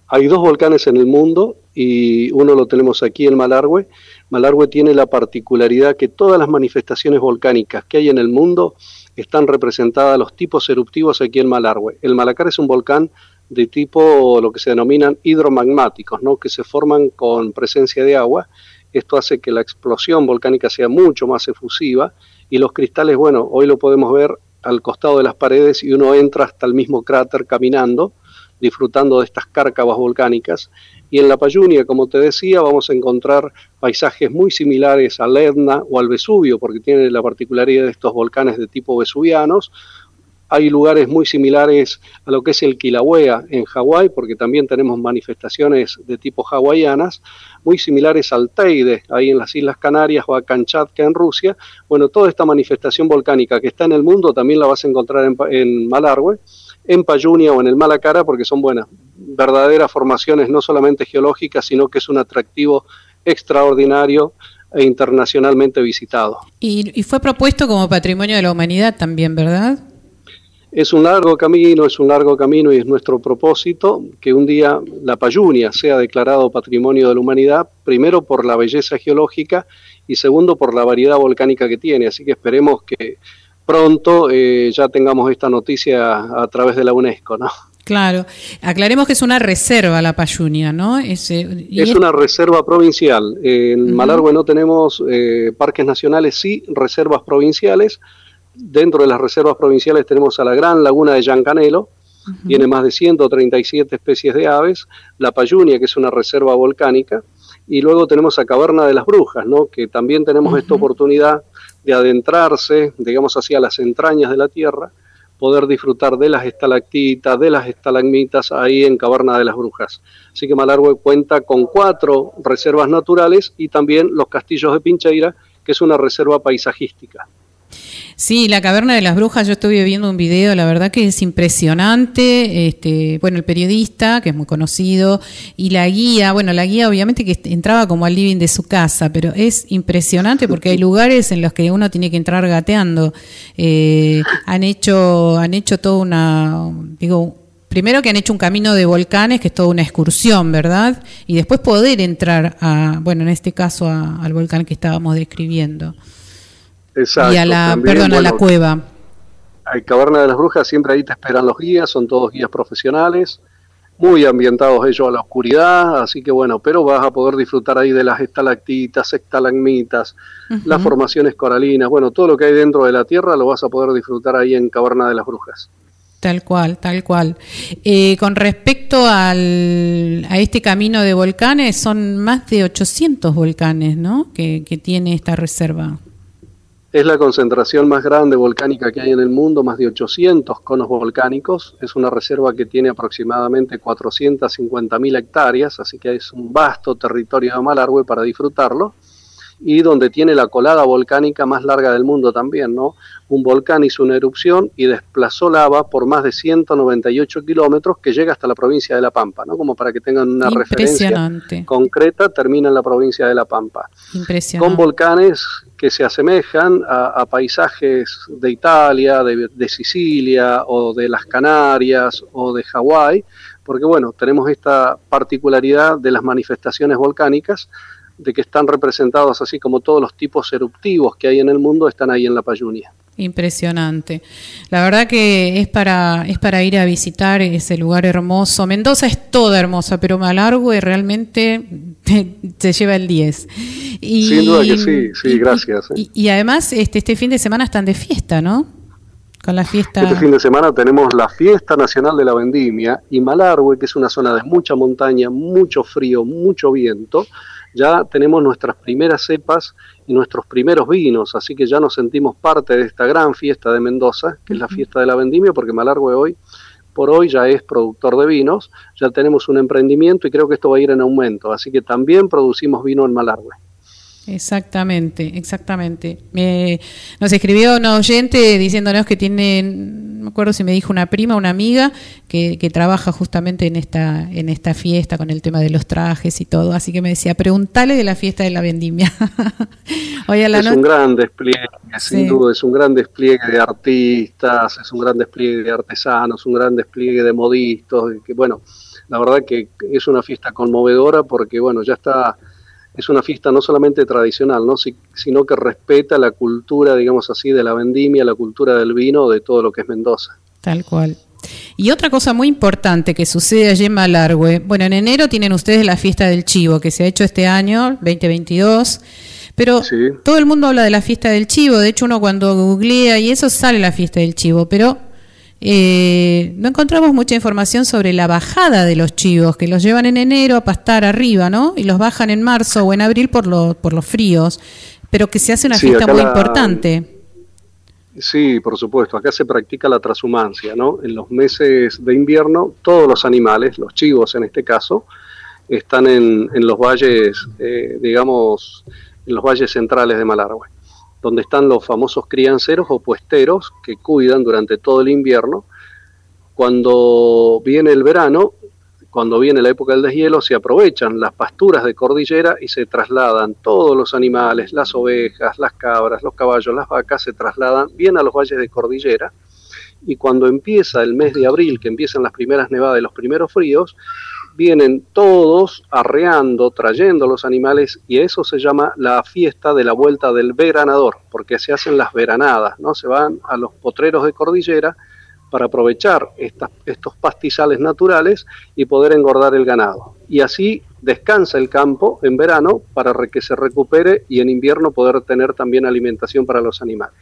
Hay dos volcanes en el mundo y uno lo tenemos aquí en Malargüe. Malargüe tiene la particularidad que todas las manifestaciones volcánicas que hay en el mundo están representadas los tipos eruptivos aquí en Malargüe. El Malacara es un volcán de tipo lo que se denominan hidromagmáticos, ¿no? que se forman con presencia de agua. Esto hace que la explosión volcánica sea mucho más efusiva y los cristales, bueno, hoy lo podemos ver al costado de las paredes y uno entra hasta el mismo cráter caminando, disfrutando de estas cárcavas volcánicas y en la Payunia, como te decía, vamos a encontrar paisajes muy similares al Etna o al Vesubio, porque tiene la particularidad de estos volcanes de tipo vesuvianos. Hay lugares muy similares a lo que es el Kilauea en Hawái, porque también tenemos manifestaciones de tipo hawaianas, muy similares al Teide, ahí en las Islas Canarias, o a Kamchatka en Rusia. Bueno, toda esta manifestación volcánica que está en el mundo también la vas a encontrar en, en Malargüe en Payunia o en el Malacara porque son buenas, verdaderas formaciones no solamente geológicas, sino que es un atractivo extraordinario e internacionalmente visitado. Y, fue propuesto como patrimonio de la humanidad también, ¿verdad? Es un largo camino, es un largo camino y es nuestro propósito que un día la Payunia sea declarado patrimonio de la humanidad, primero por la belleza geológica y segundo por la variedad volcánica que tiene. Así que esperemos que pronto eh, ya tengamos esta noticia a través de la UNESCO, ¿no? Claro, aclaremos que es una reserva la Payunia, ¿no? Es, eh, es una reserva provincial. En Malargüe no tenemos eh, parques nacionales, sí reservas provinciales. Dentro de las reservas provinciales tenemos a la gran laguna de Yancanelo, tiene más de 137 especies de aves, la Payunia, que es una reserva volcánica, y luego tenemos a Caverna de las Brujas, ¿no? que también tenemos esta oportunidad de adentrarse, digamos, hacia las entrañas de la Tierra, poder disfrutar de las estalactitas, de las estalagmitas ahí en Caverna de las Brujas. Así que Malargüe cuenta con cuatro reservas naturales y también los castillos de Pincheira, que es una reserva paisajística. Sí, la caverna de las brujas, yo estuve viendo un video, la verdad que es impresionante. Este, bueno, el periodista, que es muy conocido, y la guía, bueno, la guía obviamente que entraba como al living de su casa, pero es impresionante porque hay lugares en los que uno tiene que entrar gateando. Eh, han hecho, han hecho toda una, digo, primero que han hecho un camino de volcanes, que es toda una excursión, ¿verdad? Y después poder entrar a, bueno, en este caso al volcán que estábamos describiendo. Exacto. Y a la, perdón, a la cueva. Hay Caverna de las Brujas, siempre ahí te esperan los guías, son todos guías profesionales, muy ambientados ellos a la oscuridad, así que bueno, pero vas a poder disfrutar ahí de las estalactitas, estalagmitas, las formaciones coralinas, bueno, todo lo que hay dentro de la Tierra lo vas a poder disfrutar ahí en Caverna de las Brujas. Tal cual, tal cual. Eh, con respecto al, a este camino de volcanes, son más de 800 volcanes, ¿no? Que, que tiene esta reserva. Es la concentración más grande volcánica que hay en el mundo, más de 800 conos volcánicos. Es una reserva que tiene aproximadamente 450.000 hectáreas, así que es un vasto territorio de Malargüe para disfrutarlo. Y donde tiene la colada volcánica más larga del mundo también, ¿no? Un volcán hizo una erupción y desplazó lava por más de 198 kilómetros que llega hasta la provincia de La Pampa, ¿no? Como para que tengan una referencia concreta, termina en la provincia de La Pampa. Impresionante. Con volcanes que se asemejan a, paisajes de Italia, de, Sicilia o de las Canarias o de Hawái, porque bueno, tenemos esta particularidad de las manifestaciones volcánicas, de que están representados así como todos los tipos eruptivos que hay en el mundo están ahí en la Payunia. Impresionante. La verdad que es para, es para ir a visitar ese lugar hermoso. Mendoza es toda hermosa, pero Malargüe realmente se lleva el 10. Y, Sin duda que sí, sí, gracias. ¿eh? Y, además este, este fin de semana están de fiesta, ¿no? Con la fiesta. Este fin de semana tenemos la fiesta nacional de la vendimia y Malargüe, que es una zona de mucha montaña, mucho frío, mucho viento. Ya tenemos nuestras primeras cepas y nuestros primeros vinos, así que ya nos sentimos parte de esta gran fiesta de Mendoza, que es la fiesta de la vendimia, porque Malargüe hoy por hoy ya es productor de vinos, ya tenemos un emprendimiento y creo que esto va a ir en aumento, así que también producimos vino en Malargüe. Exactamente, exactamente. nos escribió un oyente diciéndonos que tiene, no me acuerdo si me dijo una prima, una amiga, que, trabaja justamente en esta, en esta fiesta con el tema de los trajes y todo. Así que me decía, preguntale de la fiesta de la vendimia. *laughs* Hoy a la es un gran despliegue, sin duda, es un gran despliegue de artistas, es un gran despliegue de artesanos, un gran despliegue de modistas. Que, bueno, la verdad que es una fiesta conmovedora porque, bueno, ya está es una fiesta no solamente tradicional, ¿no? sino que respeta la cultura, digamos así, de la vendimia, la cultura del vino, de todo lo que es Mendoza. Tal cual. Y otra cosa muy importante que sucede allí en Malargüe, bueno, en enero tienen ustedes la fiesta del chivo que se ha hecho este año, 2022, pero todo el mundo habla de la fiesta del chivo, de hecho uno cuando googlea y eso sale la fiesta del chivo, pero eh, no encontramos mucha información sobre la bajada de los chivos, que los llevan en enero a pastar arriba, ¿no? Y los bajan en marzo o en abril por, por los fríos, pero que se hace una fiesta muy importante. Sí, por supuesto. Acá se practica la transhumancia, ¿no? En los meses de invierno, todos los animales, los chivos en este caso, están en, en los valles, eh, digamos, en los valles centrales de Malargüe donde están los famosos crianceros o puesteros que cuidan durante todo el invierno. Cuando viene el verano, cuando viene la época del deshielo, se aprovechan las pasturas de cordillera y se trasladan todos los animales, las ovejas, las cabras, los caballos, las vacas, se trasladan bien a los valles de cordillera. Y cuando empieza el mes de abril, que empiezan las primeras nevadas y los primeros fríos, vienen todos arreando, trayendo los animales y eso se llama la fiesta de la vuelta del veranador, porque se hacen las veranadas, ¿no? Se van a los potreros de cordillera para aprovechar estos pastizales naturales y poder engordar el ganado. Y así descansa el campo en verano para que se recupere y en invierno poder tener también alimentación para los animales.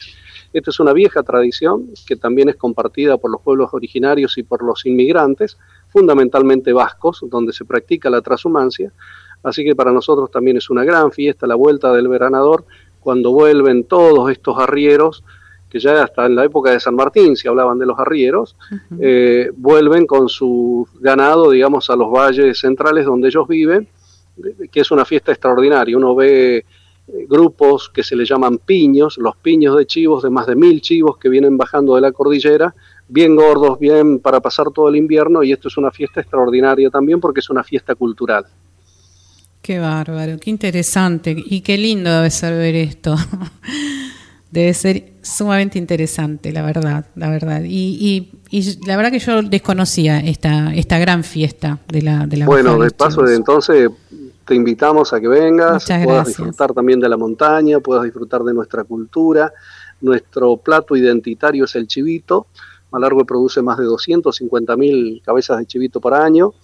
Esta es una vieja tradición que también es compartida por los pueblos originarios y por los inmigrantes, fundamentalmente vascos, donde se practica la transhumancia. Así que para nosotros también es una gran fiesta la vuelta del veranador, cuando vuelven todos estos arrieros, que ya hasta en la época de San Martín se hablaban de los arrieros, eh, vuelven con su ganado, digamos, a los valles centrales donde ellos viven, que es una fiesta extraordinaria. Uno ve eh, grupos que se le llaman piños, los piños de chivos, de más de mil chivos que vienen bajando de la cordillera, bien gordos, bien para pasar todo el invierno y esto es una fiesta extraordinaria también porque es una fiesta cultural. Qué bárbaro, qué interesante y qué lindo debe ser ver esto. *laughs* debe ser sumamente interesante, la verdad, la verdad. Y, la verdad que yo desconocía esta esta gran fiesta de la de la Bueno, de paso de entonces te invitamos a que vengas, puedas disfrutar también de la montaña, puedas disfrutar de nuestra cultura. Nuestro plato identitario es el chivito Malargue produce más de 250 mil cabezas de chivito por año.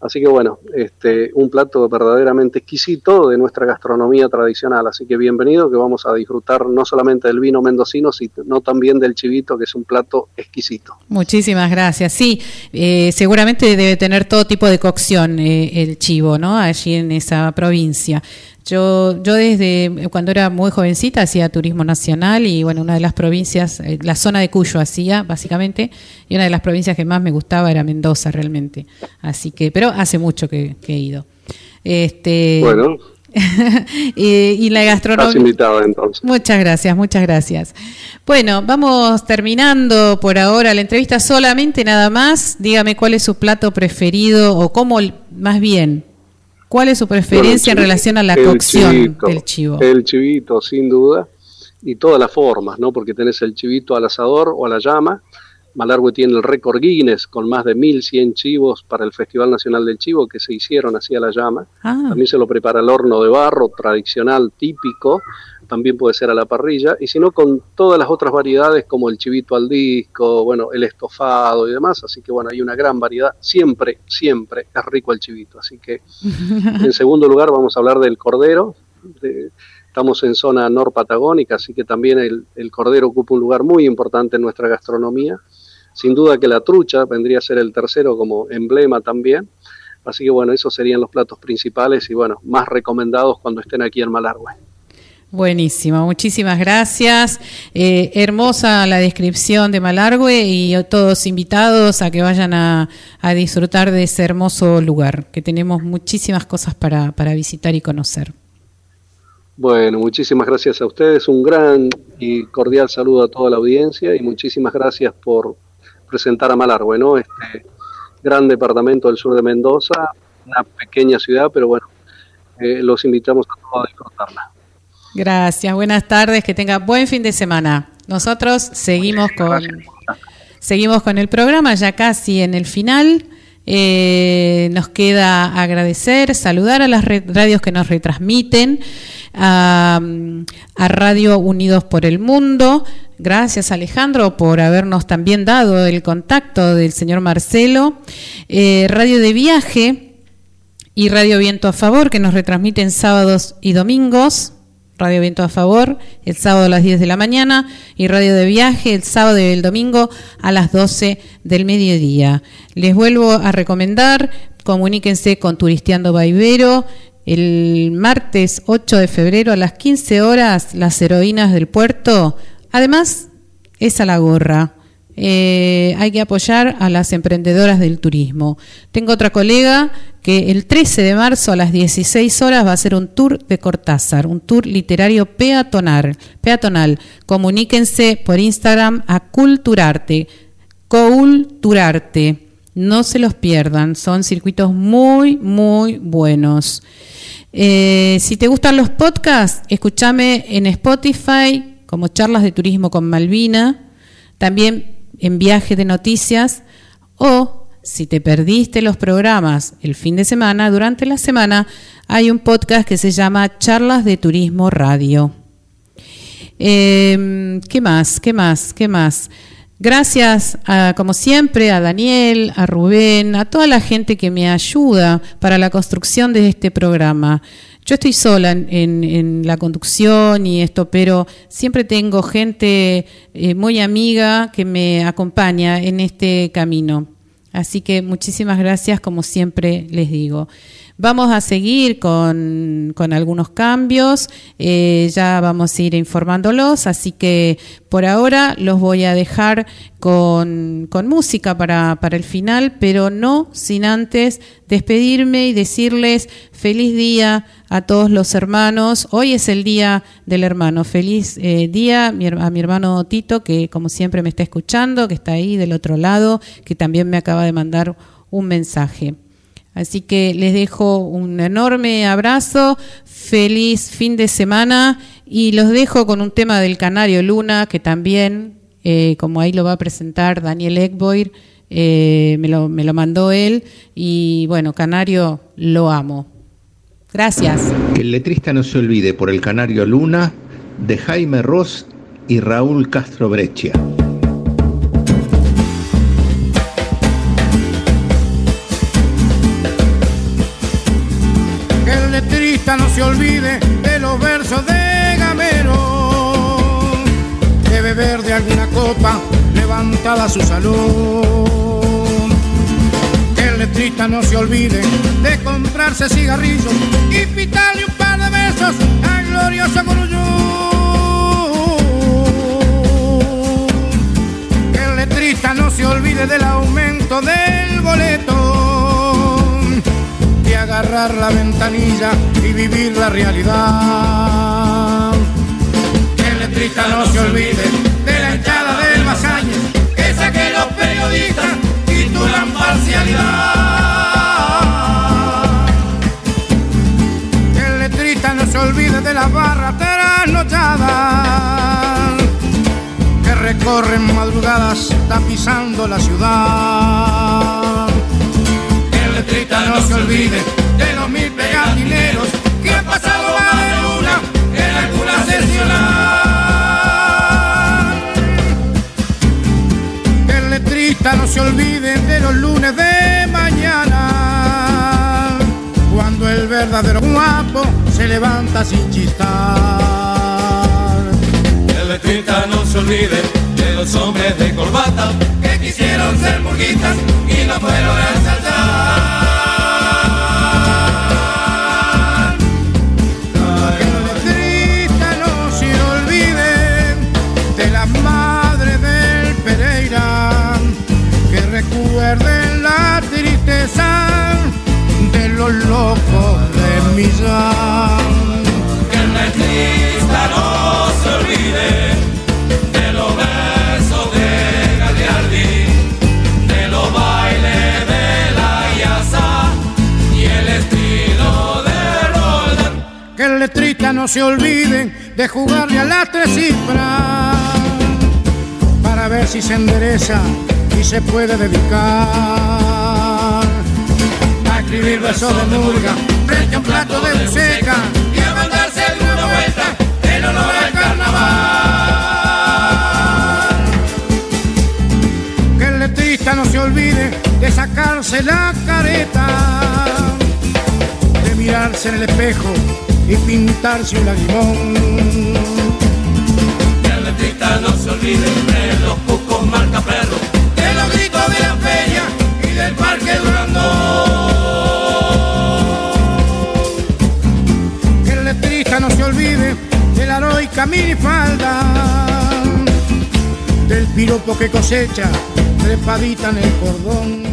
Así que bueno, este, un plato verdaderamente exquisito de nuestra gastronomía tradicional. Así que bienvenido, que vamos a disfrutar no solamente del vino mendocino, sino también del chivito, que es un plato exquisito. Muchísimas gracias. Sí, eh, seguramente debe tener todo tipo de cocción eh, el chivo, ¿no? Allí en esa provincia. Yo, yo desde cuando era muy jovencita hacía turismo nacional y bueno, una de las provincias, eh, la zona de Cuyo hacía básicamente, y una de las provincias que más me gustaba era Mendoza realmente. Así que, pero hace mucho que, he ido. Este, bueno. *laughs* y, la gastronomía. invitado entonces. Muchas gracias, muchas gracias. Bueno, vamos terminando por ahora la entrevista solamente nada más. Dígame cuál es su plato preferido o cómo, más bien, ¿Cuál es su preferencia en relación a la cocción del chivo? El chivito, sin duda, y todas las formas, ¿no? Porque tenés el chivito al asador o a la llama. Malargüe tiene el récord Guinness con más de 1100 chivos para el Festival Nacional del Chivo que se hicieron así a la llama. Ah. También se lo prepara el horno de barro tradicional, típico, también puede ser a la parrilla, y si no con todas las otras variedades como el chivito al disco, bueno, el estofado y demás, así que bueno, hay una gran variedad, siempre, siempre es rico el chivito, así que *laughs* en segundo lugar vamos a hablar del cordero, Estamos en zona norpatagónica, así que también el, el cordero ocupa un lugar muy importante en nuestra gastronomía. Sin duda que la trucha vendría a ser el tercero como emblema también. Así que bueno, esos serían los platos principales y bueno, más recomendados cuando estén aquí en Malargüe. Buenísimo, muchísimas gracias. Eh, hermosa la descripción de Malargüe y todos invitados a que vayan a, disfrutar de ese hermoso lugar, que tenemos muchísimas cosas para, para visitar y conocer. Bueno, muchísimas gracias a ustedes, un gran y cordial saludo a toda la audiencia y muchísimas gracias por presentar a Malargüe, ¿no? Este gran departamento del sur de Mendoza, una pequeña ciudad, pero bueno, eh, los invitamos a todos a disfrutarla. Gracias, buenas tardes, que tenga buen fin de semana. Nosotros seguimos con, seguimos con el programa, ya casi en el final. Eh, nos queda agradecer, saludar a las radios que nos retransmiten, a, a, Radio Unidos por el Mundo. Gracias Alejandro por habernos también dado el contacto del señor Marcelo. Eh, Radio de Viaje y Radio Viento a Favor que nos retransmiten sábados y domingos. Radio Viento a Favor, el sábado a las 10 de la mañana y Radio de Viaje el sábado y el domingo a las 12 del mediodía. Les vuelvo a recomendar, comuníquense con Turisteando Baibero. El martes 8 de febrero a las 15 horas, las heroínas del puerto. Además, es a la gorra. Eh, hay que apoyar a las emprendedoras del turismo. Tengo otra colega que el 13 de marzo a las 16 horas va a hacer un tour de Cortázar, un tour literario peatonal. peatonal. Comuníquense por Instagram a Culturarte, Culturarte. No se los pierdan, son circuitos muy, muy buenos. Eh, si te gustan los podcasts, escúchame en Spotify como charlas de turismo con Malvina, también en viaje de noticias o si te perdiste los programas el fin de semana, durante la semana hay un podcast que se llama Charlas de Turismo Radio. Eh, ¿Qué más? ¿Qué más? ¿Qué más? Gracias, como siempre, a Daniel, a Rubén, a toda la gente que me ayuda para la construcción de este programa. Yo estoy sola en, en, en la conducción y esto, pero siempre tengo gente eh, muy amiga que me acompaña en este camino. Así que muchísimas gracias, como siempre les digo. Vamos a seguir con, con algunos cambios, eh, ya vamos a ir informándolos, así que por ahora los voy a dejar con, con música para, para el final, pero no sin antes despedirme y decirles feliz día a todos los hermanos. Hoy es el día del hermano. Feliz eh, día a mi, a mi hermano Tito, que como siempre me está escuchando, que está ahí del otro lado, que también me acaba de mandar un mensaje. Así que les dejo un enorme abrazo, feliz fin de semana y los dejo con un tema del Canario Luna que también, eh, como ahí lo va a presentar Daniel Ekboir, eh, me, lo, me lo mandó él y bueno, Canario lo amo. Gracias. Que el letrista no se olvide por el Canario Luna de Jaime Ross y Raúl Castro Breccia. Se olvide de los versos de Gamero, de beber de alguna copa levantada su salud. Que el letrista no se olvide de comprarse cigarrillos y pitarle un par de besos al glorioso Guruyú. Que el letrista no se olvide del aumento del boleto, agarrar la ventanilla y vivir la realidad. Que el letrista no se olvide de la hinchada del Basañez, esa que los periodistas titulan parcialidad. Que el letrista no se olvide de las barras trasnochadas que recorren madrugadas tapizando la ciudad. Letrista no se olvide de los mil pegatineros que han pasado más de luna en alguna sesional. Que el letrista no se olvide de los lunes de mañana, cuando el verdadero guapo se se levanta sin chistar. El letrista no se olvide de los hombres de corbata que quisieron ser burguistas y no fueron se olvide de jugarle a las tres cifras para ver si se endereza y se puede dedicar a escribir versos de murga frente a un plato de buceca y a mandarse una vuelta en honor al carnaval. Que el letrista no se olvide de sacarse la careta, de mirarse en el espejo y pintarse un lagrimón. Que el letrista no se olvide de los cucos marca perro, de los gritos de la feria y del parque Durandón. Que el letrista no se olvide de la heroica minifalda, del piropo que cosecha trepadita en el cordón.